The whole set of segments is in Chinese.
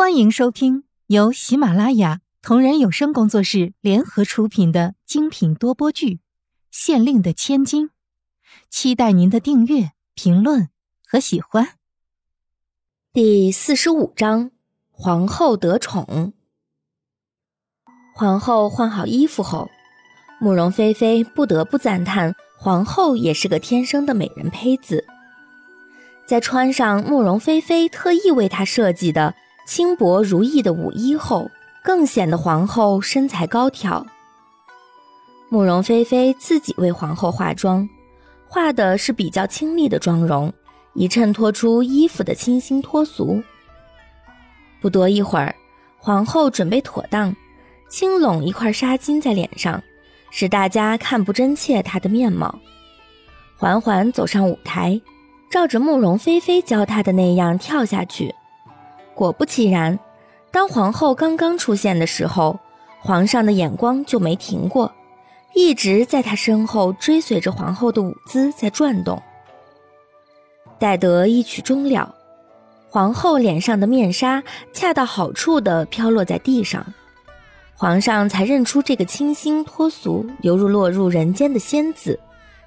欢迎收听由喜马拉雅同人有声工作室联合出品的精品多播剧《县令的千金》，期待您的订阅、评论和喜欢。第四十五章：皇后得宠。皇后换好衣服后，慕容菲菲不得不赞叹：皇后也是个天生的美人胚子。在穿上慕容菲菲特意为她设计的。轻薄如意的舞衣后，更显得皇后身材高挑。慕容菲菲自己为皇后化妆，化的是比较清丽的妆容，以衬托出衣服的清新脱俗。不多一会儿，皇后准备妥当，轻拢一块纱巾在脸上，使大家看不真切她的面貌，缓缓走上舞台，照着慕容菲菲教她的那样跳下去。果不其然，当皇后刚刚出现的时候，皇上的眼光就没停过，一直在她身后追随着皇后的舞姿在转动。待得一曲终了，皇后脸上的面纱恰到好处地飘落在地上，皇上才认出这个清新脱俗、犹如落入人间的仙子，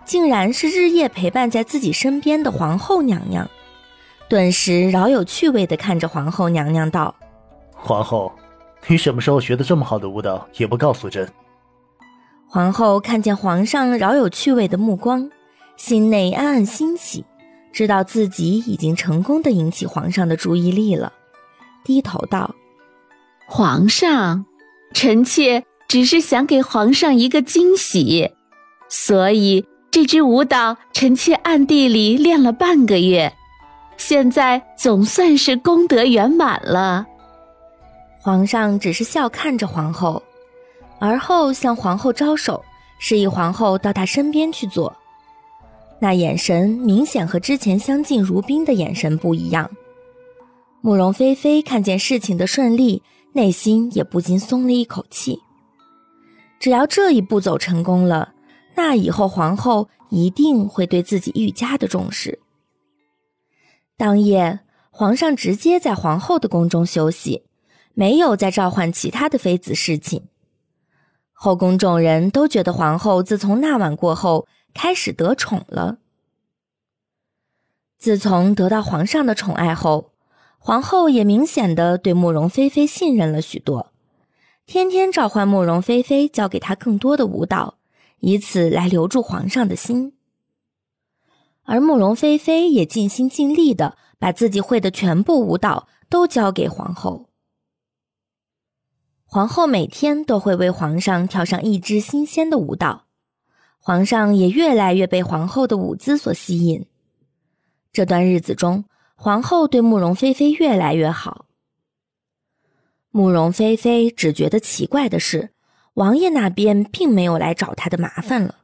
竟然是日夜陪伴在自己身边的皇后娘娘。顿时饶有趣味地看着皇后娘娘道：“皇后，你什么时候学的这么好的舞蹈，也不告诉朕。”皇后看见皇上饶有趣味的目光，心内暗暗欣喜，知道自己已经成功的引起皇上的注意力了，低头道：“皇上，臣妾只是想给皇上一个惊喜，所以这支舞蹈臣妾暗地里练了半个月。”现在总算是功德圆满了。皇上只是笑看着皇后，而后向皇后招手，示意皇后到他身边去坐。那眼神明显和之前相敬如宾的眼神不一样。慕容菲菲看见事情的顺利，内心也不禁松了一口气。只要这一步走成功了，那以后皇后一定会对自己愈加的重视。当夜，皇上直接在皇后的宫中休息，没有再召唤其他的妃子侍寝。后宫众人都觉得皇后自从那晚过后开始得宠了。自从得到皇上的宠爱后，皇后也明显的对慕容菲菲信任了许多，天天召唤慕容菲菲教给她更多的舞蹈，以此来留住皇上的心。而慕容菲菲也尽心尽力的把自己会的全部舞蹈都教给皇后。皇后每天都会为皇上跳上一支新鲜的舞蹈，皇上也越来越被皇后的舞姿所吸引。这段日子中，皇后对慕容菲菲越来越好。慕容菲菲只觉得奇怪的是，王爷那边并没有来找她的麻烦了。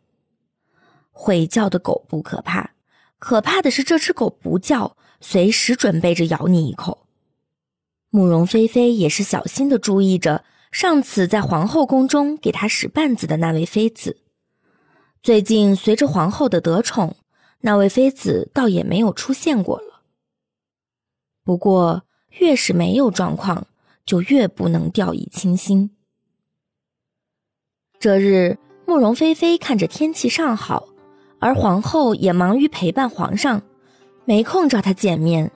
会叫的狗不可怕。可怕的是，这只狗不叫，随时准备着咬你一口。慕容菲菲也是小心的注意着上次在皇后宫中给她使绊子的那位妃子。最近随着皇后的得宠，那位妃子倒也没有出现过了。不过，越是没有状况，就越不能掉以轻心。这日，慕容菲菲看着天气尚好。而皇后也忙于陪伴皇上，没空找他见面，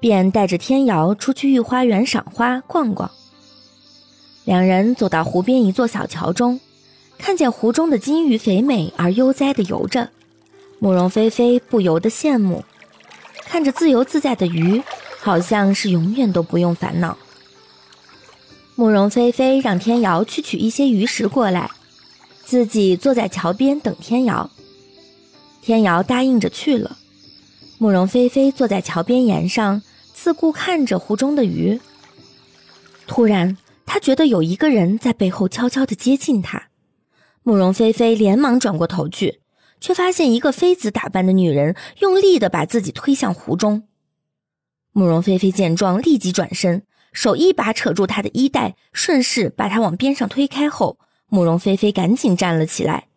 便带着天瑶出去御花园赏花逛逛。两人走到湖边一座小桥中，看见湖中的金鱼肥美而悠哉地游着，慕容菲菲不由得羡慕，看着自由自在的鱼，好像是永远都不用烦恼。慕容菲菲让天瑶去取一些鱼食过来，自己坐在桥边等天瑶。天瑶答应着去了，慕容菲菲坐在桥边沿上，自顾看着湖中的鱼。突然，她觉得有一个人在背后悄悄地接近她。慕容菲菲连忙转过头去，却发现一个妃子打扮的女人用力地把自己推向湖中。慕容菲菲见状，立即转身，手一把扯住她的衣带，顺势把她往边上推开后，慕容菲菲赶紧站了起来。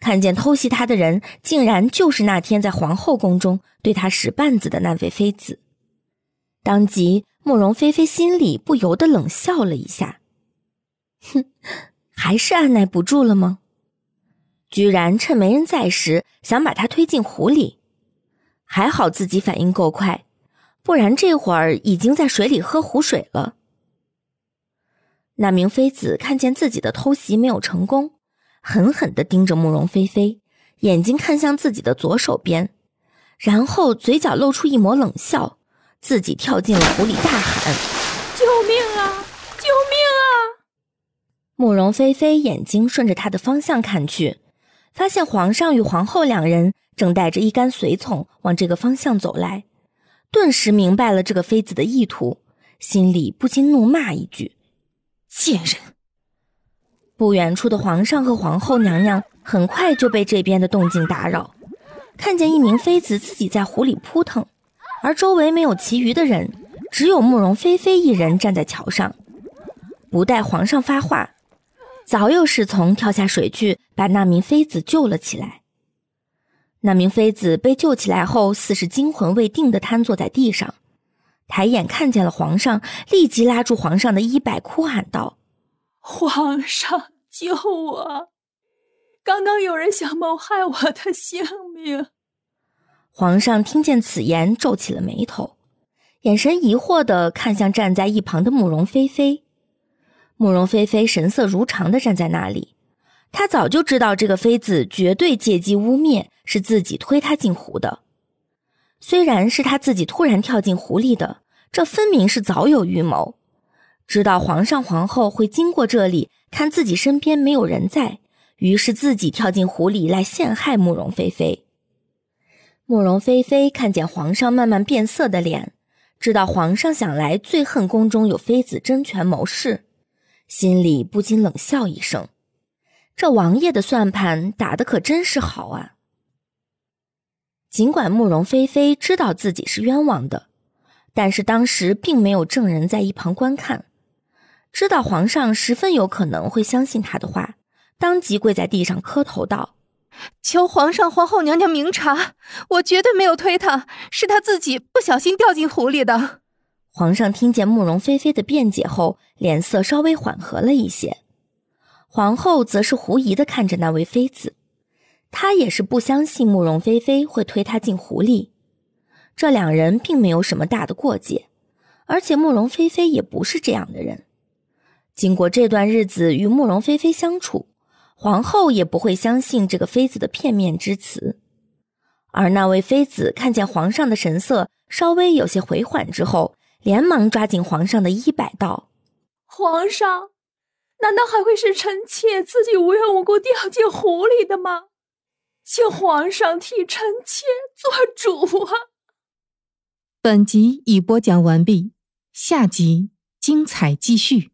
看见偷袭他的人，竟然就是那天在皇后宫中对他使绊子的那位妃子，当即慕容菲菲心里不由得冷笑了一下，哼，还是按耐不住了吗？居然趁没人在时想把他推进湖里，还好自己反应够快，不然这会儿已经在水里喝湖水了。那名妃子看见自己的偷袭没有成功，狠狠地盯着慕容菲菲，眼睛看向自己的左手边，然后嘴角露出一抹冷笑。自己跳进了湖里，大喊：“救命啊！救命啊！”慕容菲菲眼睛顺着他的方向看去，发现皇上与皇后两人正带着一干随从往这个方向走来，顿时明白了这个妃子的意图，心里不禁怒骂一句：“贱人！”不远处的皇上和皇后娘娘很快就被这边的动静打扰，看见一名妃子自己在湖里扑腾。而周围没有其余的人，只有慕容菲菲一人站在桥上。不待皇上发话，早有侍从跳下水去，把那名妃子救了起来。那名妃子被救起来后，似是惊魂未定的瘫坐在地上，抬眼看见了皇上，立即拉住皇上的衣摆，哭喊道：“皇上，救我！刚刚有人想谋害我的性命。”皇上听见此言，皱起了眉头，眼神疑惑的看向站在一旁的慕容菲菲。慕容菲菲神色如常的站在那里，她早就知道这个妃子绝对借机污蔑，是自己推她进湖的。虽然是她自己突然跳进湖里的，这分明是早有预谋，知道皇上皇后会经过这里，看自己身边没有人在，于是自己跳进湖里来陷害慕容菲菲。慕容菲菲看见皇上慢慢变色的脸，知道皇上想来最恨宫中有妃子争权谋事，心里不禁冷笑一声：“这王爷的算盘打得可真是好啊！”尽管慕容菲菲知道自己是冤枉的，但是当时并没有证人在一旁观看，知道皇上十分有可能会相信他的话，当即跪在地上磕头道。求皇上、皇后娘娘明察，我绝对没有推他，是他自己不小心掉进湖里的。皇上听见慕容菲菲的辩解后，脸色稍微缓和了一些。皇后则是狐疑的看着那位妃子，她也是不相信慕容菲菲会推她进湖里。这两人并没有什么大的过节，而且慕容菲菲也不是这样的人。经过这段日子与慕容菲菲相处。皇后也不会相信这个妃子的片面之词，而那位妃子看见皇上的神色稍微有些回缓之后，连忙抓紧皇上的衣摆道：“皇上，难道还会是臣妾自己无缘无故掉进湖里的吗？请皇上替臣妾做主啊！”本集已播讲完毕，下集精彩继续。